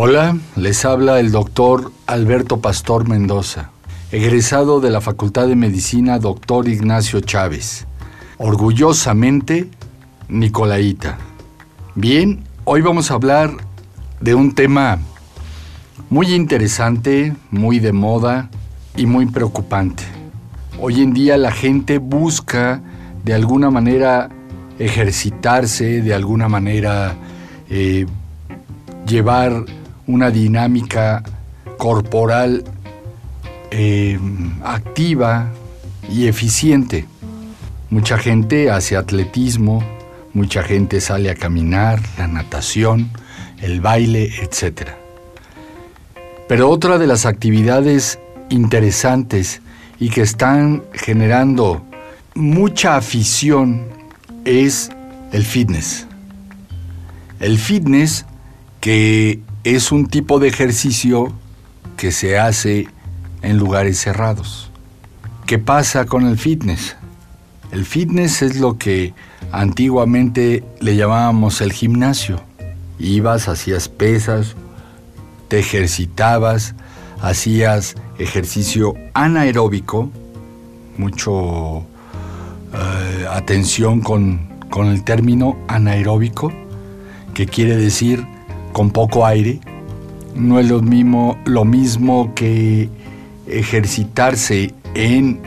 Hola, les habla el doctor Alberto Pastor Mendoza, egresado de la Facultad de Medicina Doctor Ignacio Chávez. Orgullosamente, Nicolaita. Bien, hoy vamos a hablar de un tema muy interesante, muy de moda y muy preocupante. Hoy en día la gente busca de alguna manera ejercitarse, de alguna manera eh, llevar una dinámica corporal eh, activa y eficiente. Mucha gente hace atletismo, mucha gente sale a caminar, la natación, el baile, etc. Pero otra de las actividades interesantes y que están generando mucha afición es el fitness. El fitness que es un tipo de ejercicio que se hace en lugares cerrados. ¿Qué pasa con el fitness? El fitness es lo que antiguamente le llamábamos el gimnasio. Ibas, hacías pesas, te ejercitabas, hacías ejercicio anaeróbico, mucho eh, atención con, con el término anaeróbico, que quiere decir con poco aire. No es lo mismo, lo mismo que ejercitarse en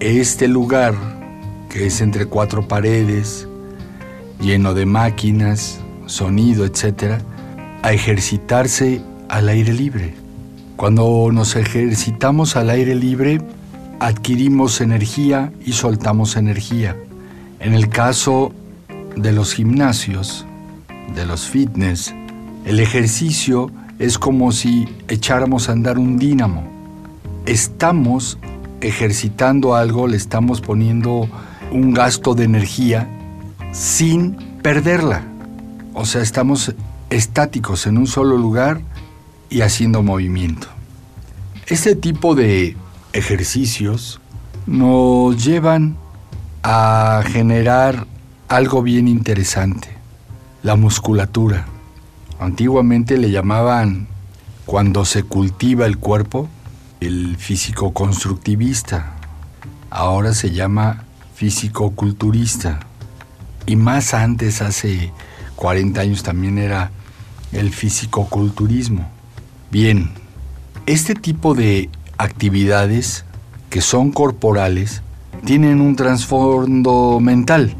este lugar que es entre cuatro paredes, lleno de máquinas, sonido, etc., a ejercitarse al aire libre. Cuando nos ejercitamos al aire libre, adquirimos energía y soltamos energía. En el caso de los gimnasios, de los fitness, el ejercicio es como si echáramos a andar un dínamo. Estamos ejercitando algo, le estamos poniendo un gasto de energía sin perderla. O sea, estamos estáticos en un solo lugar y haciendo movimiento. Este tipo de ejercicios nos llevan a generar algo bien interesante, la musculatura. Antiguamente le llamaban, cuando se cultiva el cuerpo, el físico constructivista. Ahora se llama físico culturista. Y más antes, hace 40 años, también era el físico culturismo. Bien, este tipo de actividades que son corporales tienen un trasfondo mental.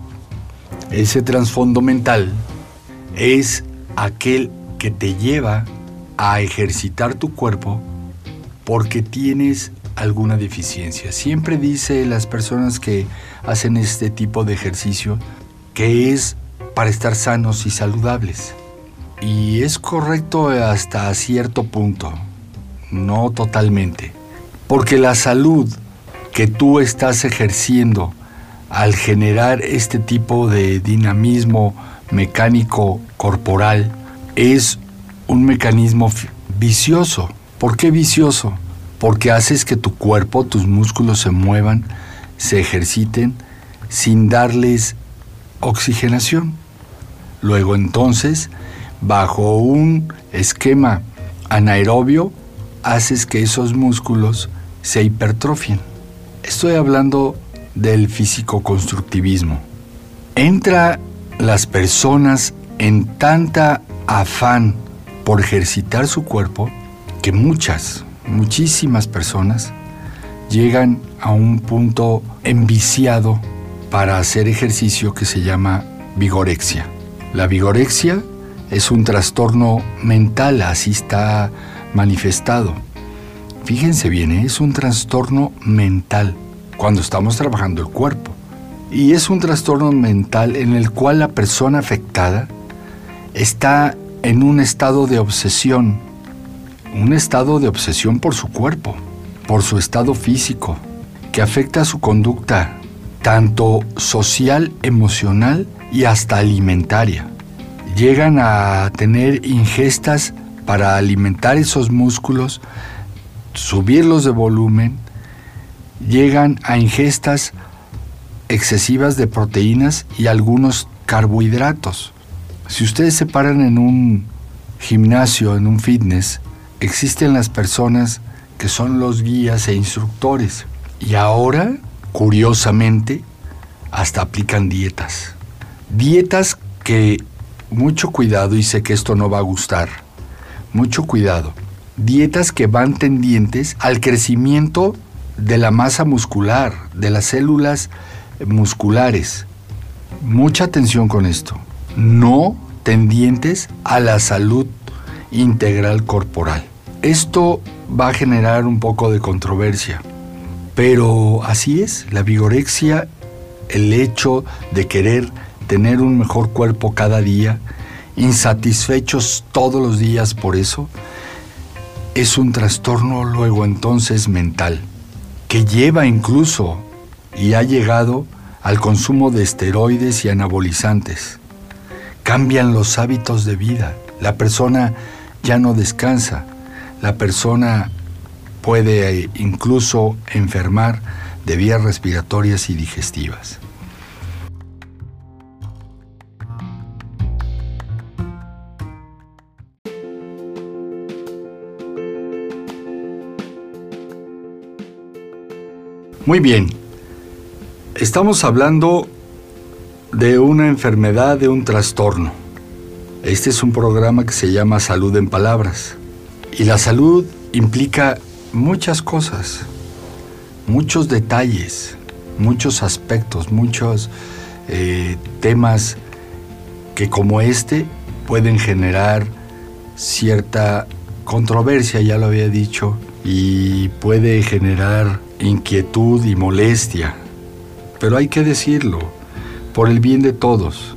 Ese trasfondo mental es aquel que te lleva a ejercitar tu cuerpo porque tienes alguna deficiencia. Siempre dice las personas que hacen este tipo de ejercicio que es para estar sanos y saludables. Y es correcto hasta cierto punto, no totalmente. Porque la salud que tú estás ejerciendo al generar este tipo de dinamismo mecánico corporal es un mecanismo vicioso. ¿Por qué vicioso? Porque haces que tu cuerpo, tus músculos se muevan, se ejerciten sin darles oxigenación. Luego entonces, bajo un esquema anaerobio, haces que esos músculos se hipertrofien. Estoy hablando del físico-constructivismo. Entra las personas en tanta afán por ejercitar su cuerpo que muchas, muchísimas personas llegan a un punto enviciado para hacer ejercicio que se llama vigorexia. La vigorexia es un trastorno mental, así está manifestado. Fíjense bien, ¿eh? es un trastorno mental cuando estamos trabajando el cuerpo. Y es un trastorno mental en el cual la persona afectada está en un estado de obsesión, un estado de obsesión por su cuerpo, por su estado físico, que afecta su conducta, tanto social, emocional y hasta alimentaria. Llegan a tener ingestas para alimentar esos músculos, subirlos de volumen, llegan a ingestas excesivas de proteínas y algunos carbohidratos. Si ustedes se paran en un gimnasio, en un fitness, existen las personas que son los guías e instructores. Y ahora, curiosamente, hasta aplican dietas. Dietas que, mucho cuidado, y sé que esto no va a gustar, mucho cuidado. Dietas que van tendientes al crecimiento de la masa muscular, de las células musculares. Mucha atención con esto. No tendientes a la salud integral corporal. Esto va a generar un poco de controversia, pero así es, la vigorexia, el hecho de querer tener un mejor cuerpo cada día, insatisfechos todos los días por eso, es un trastorno luego entonces mental, que lleva incluso y ha llegado al consumo de esteroides y anabolizantes. Cambian los hábitos de vida, la persona ya no descansa, la persona puede eh, incluso enfermar de vías respiratorias y digestivas. Muy bien, estamos hablando de una enfermedad, de un trastorno. Este es un programa que se llama Salud en Palabras. Y la salud implica muchas cosas, muchos detalles, muchos aspectos, muchos eh, temas que como este pueden generar cierta controversia, ya lo había dicho, y puede generar inquietud y molestia. Pero hay que decirlo, por el bien de todos.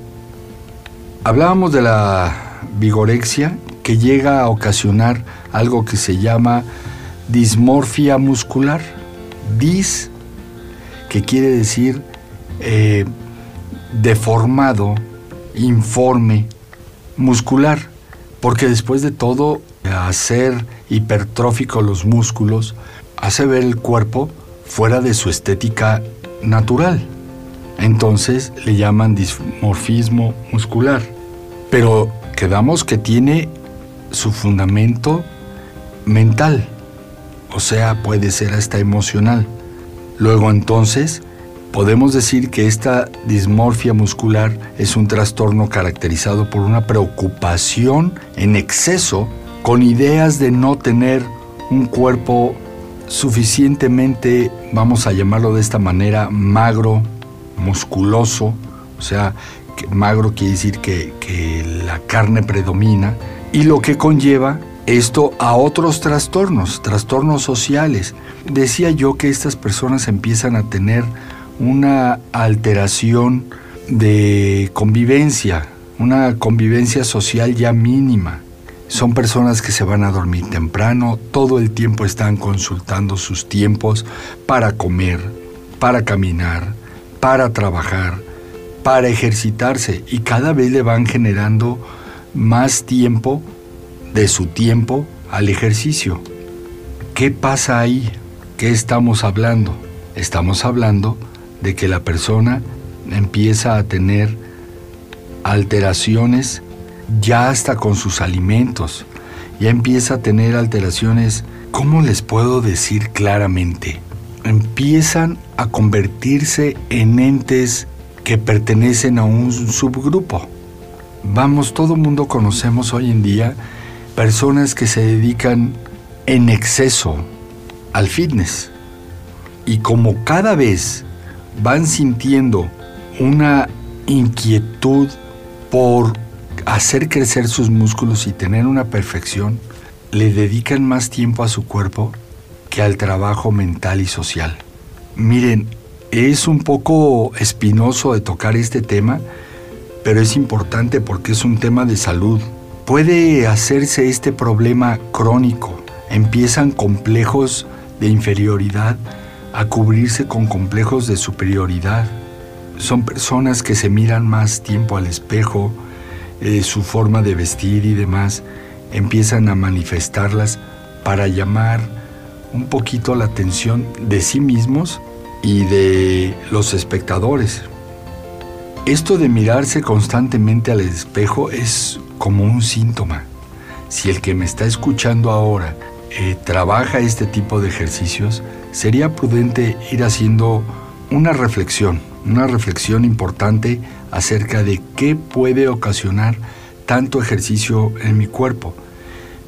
Hablábamos de la vigorexia que llega a ocasionar algo que se llama dismorfia muscular. Dis, que quiere decir eh, deformado, informe, muscular, porque después de todo, hacer hipertrófico los músculos hace ver el cuerpo fuera de su estética natural. Entonces le llaman dismorfismo muscular. Pero quedamos que tiene su fundamento mental, o sea, puede ser hasta emocional. Luego entonces, podemos decir que esta dismorfia muscular es un trastorno caracterizado por una preocupación en exceso con ideas de no tener un cuerpo suficientemente, vamos a llamarlo de esta manera, magro, musculoso, o sea, magro quiere decir que, que la carne predomina, y lo que conlleva esto a otros trastornos, trastornos sociales. Decía yo que estas personas empiezan a tener una alteración de convivencia, una convivencia social ya mínima. Son personas que se van a dormir temprano, todo el tiempo están consultando sus tiempos para comer, para caminar, para trabajar, para ejercitarse y cada vez le van generando más tiempo de su tiempo al ejercicio. ¿Qué pasa ahí? ¿Qué estamos hablando? Estamos hablando de que la persona empieza a tener alteraciones ya hasta con sus alimentos. Ya empieza a tener alteraciones, ¿cómo les puedo decir claramente? Empiezan a convertirse en entes que pertenecen a un subgrupo. Vamos, todo mundo conocemos hoy en día personas que se dedican en exceso al fitness. Y como cada vez van sintiendo una inquietud por hacer crecer sus músculos y tener una perfección, le dedican más tiempo a su cuerpo que al trabajo mental y social. Miren, es un poco espinoso de tocar este tema, pero es importante porque es un tema de salud. Puede hacerse este problema crónico. Empiezan complejos de inferioridad a cubrirse con complejos de superioridad. Son personas que se miran más tiempo al espejo, eh, su forma de vestir y demás, empiezan a manifestarlas para llamar un poquito la atención de sí mismos y de los espectadores. Esto de mirarse constantemente al espejo es como un síntoma. si el que me está escuchando ahora eh, trabaja este tipo de ejercicios, sería prudente ir haciendo una reflexión, una reflexión importante acerca de qué puede ocasionar tanto ejercicio en mi cuerpo.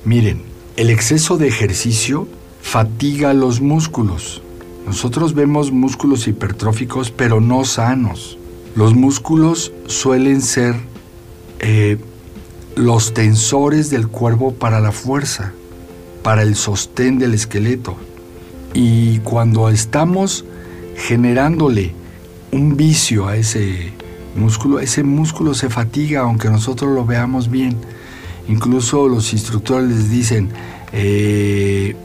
Miren, el exceso de ejercicio fatiga los músculos. Nosotros vemos músculos hipertróficos pero no sanos. Los músculos suelen ser eh, los tensores del cuerpo para la fuerza, para el sostén del esqueleto. Y cuando estamos generándole un vicio a ese músculo, ese músculo se fatiga aunque nosotros lo veamos bien. Incluso los instructores les dicen, eh,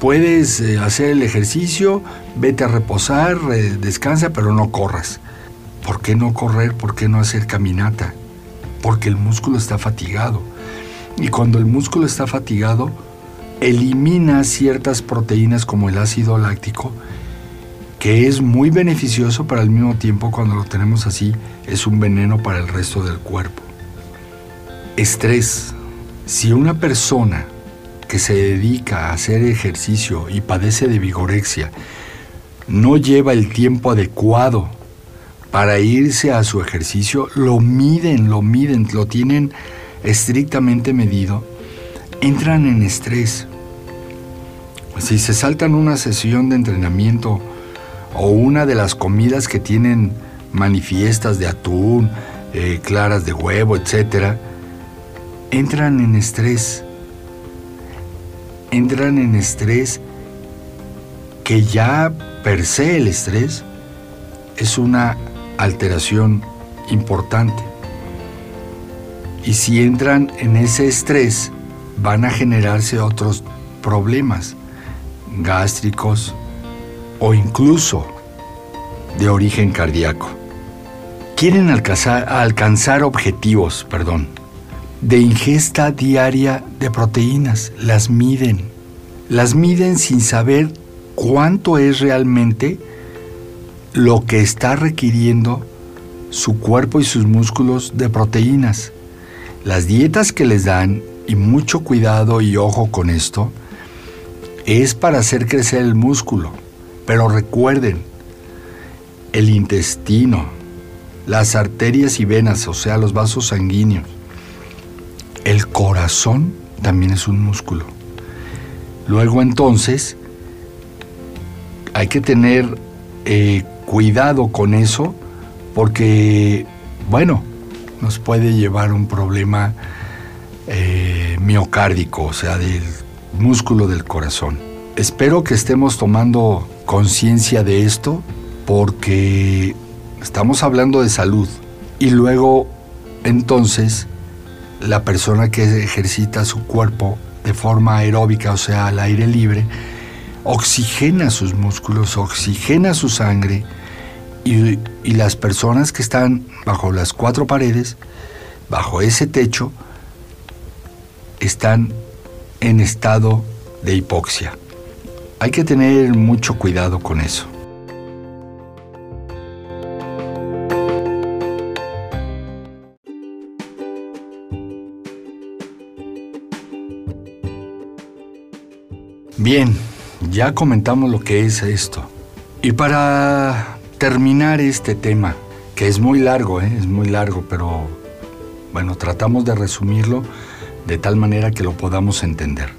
puedes eh, hacer el ejercicio, vete a reposar, descansa, pero no corras. ¿Por qué no correr? ¿Por qué no hacer caminata? Porque el músculo está fatigado. Y cuando el músculo está fatigado, elimina ciertas proteínas como el ácido láctico, que es muy beneficioso, para al mismo tiempo cuando lo tenemos así, es un veneno para el resto del cuerpo. Estrés. Si una persona que se dedica a hacer ejercicio y padece de vigorexia no lleva el tiempo adecuado para irse a su ejercicio, lo miden, lo miden, lo tienen estrictamente medido, entran en estrés. Si se saltan una sesión de entrenamiento o una de las comidas que tienen manifiestas de atún, eh, claras de huevo, etc., entran en estrés. Entran en estrés que ya per se el estrés es una alteración importante. Y si entran en ese estrés, van a generarse otros problemas gástricos o incluso de origen cardíaco. Quieren alcanzar, alcanzar objetivos, perdón, de ingesta diaria de proteínas. Las miden. Las miden sin saber cuánto es realmente lo que está requiriendo su cuerpo y sus músculos de proteínas. Las dietas que les dan, y mucho cuidado y ojo con esto, es para hacer crecer el músculo. Pero recuerden, el intestino, las arterias y venas, o sea, los vasos sanguíneos, el corazón también es un músculo. Luego entonces, hay que tener eh, cuidado con eso porque, bueno, nos puede llevar un problema eh, miocárdico, o sea, del músculo del corazón. Espero que estemos tomando conciencia de esto porque estamos hablando de salud y luego entonces la persona que ejercita su cuerpo de forma aeróbica, o sea, al aire libre, oxigena sus músculos, oxigena su sangre y, las personas que están bajo las cuatro paredes, bajo ese techo, están en estado de hipoxia. Hay que tener mucho cuidado con eso. Bien, ya comentamos lo que es esto. Y para terminar este tema, que es muy largo, ¿eh? es muy largo, pero bueno, tratamos de resumirlo de tal manera que lo podamos entender.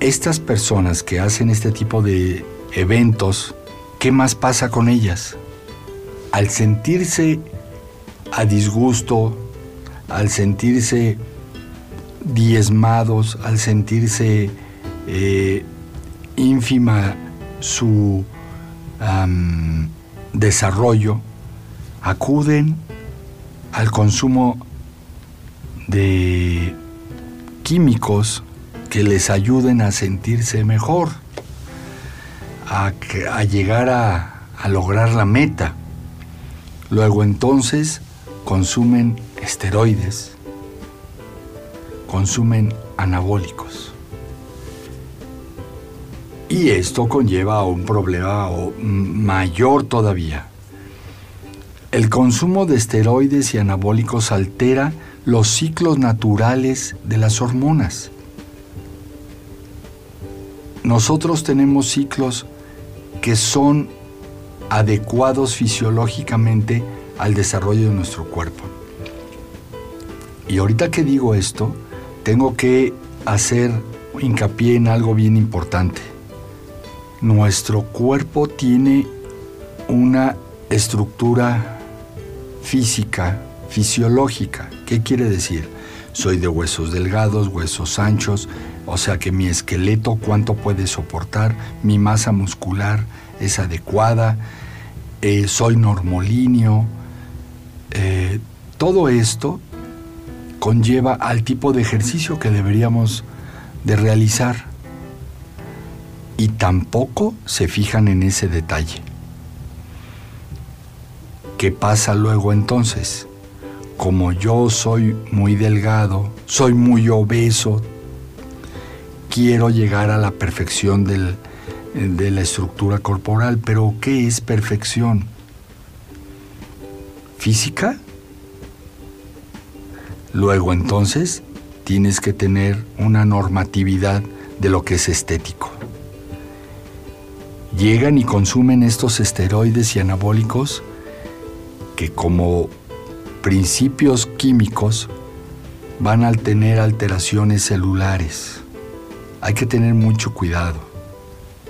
Estas personas que hacen este tipo de eventos, ¿qué más pasa con ellas? Al sentirse a disgusto, al sentirse diezmados, al sentirse eh, ínfima su desarrollo acuden al consumo de químicos que les ayuden a sentirse mejor, a, llegar a, a lograr la meta. Luego entonces consumen esteroides, consumen anabólicos. Y esto conlleva a un problema mayor todavía. El consumo de esteroides y anabólicos altera los ciclos naturales de las hormonas. Nosotros tenemos ciclos que son adecuados fisiológicamente al desarrollo de nuestro cuerpo. Y ahorita que digo esto, tengo que hacer hincapié en algo bien importante. Nuestro cuerpo tiene una estructura física, fisiológica. ¿Qué quiere decir? Soy de huesos delgados, huesos anchos, o sea que mi esqueleto cuánto puede soportar, mi masa muscular es adecuada, eh, soy normolíneo. Eh, todo esto conlleva al tipo de ejercicio que deberíamos de realizar y tampoco se fijan en ese detalle. ¿Qué pasa luego entonces? Como yo soy muy delgado, soy muy obeso, quiero llegar a la perfección de la estructura corporal, pero ¿qué es perfección? ¿Física? Luego entonces tienes que tener una normatividad de lo que es estético. Llegan y consumen estos esteroides y anabólicos que como principios químicos van a tener alteraciones celulares. Hay que tener mucho cuidado.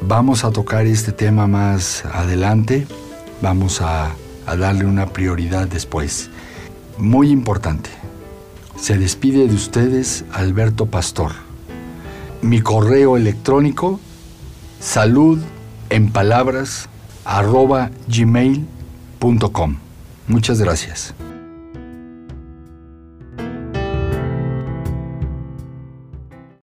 Vamos a tocar este tema más adelante, vamos a, darle una prioridad después. Muy importante. Se despide de ustedes Alberto Pastor. Mi correo electrónico salud en palabras arroba gmail.com. Muchas gracias.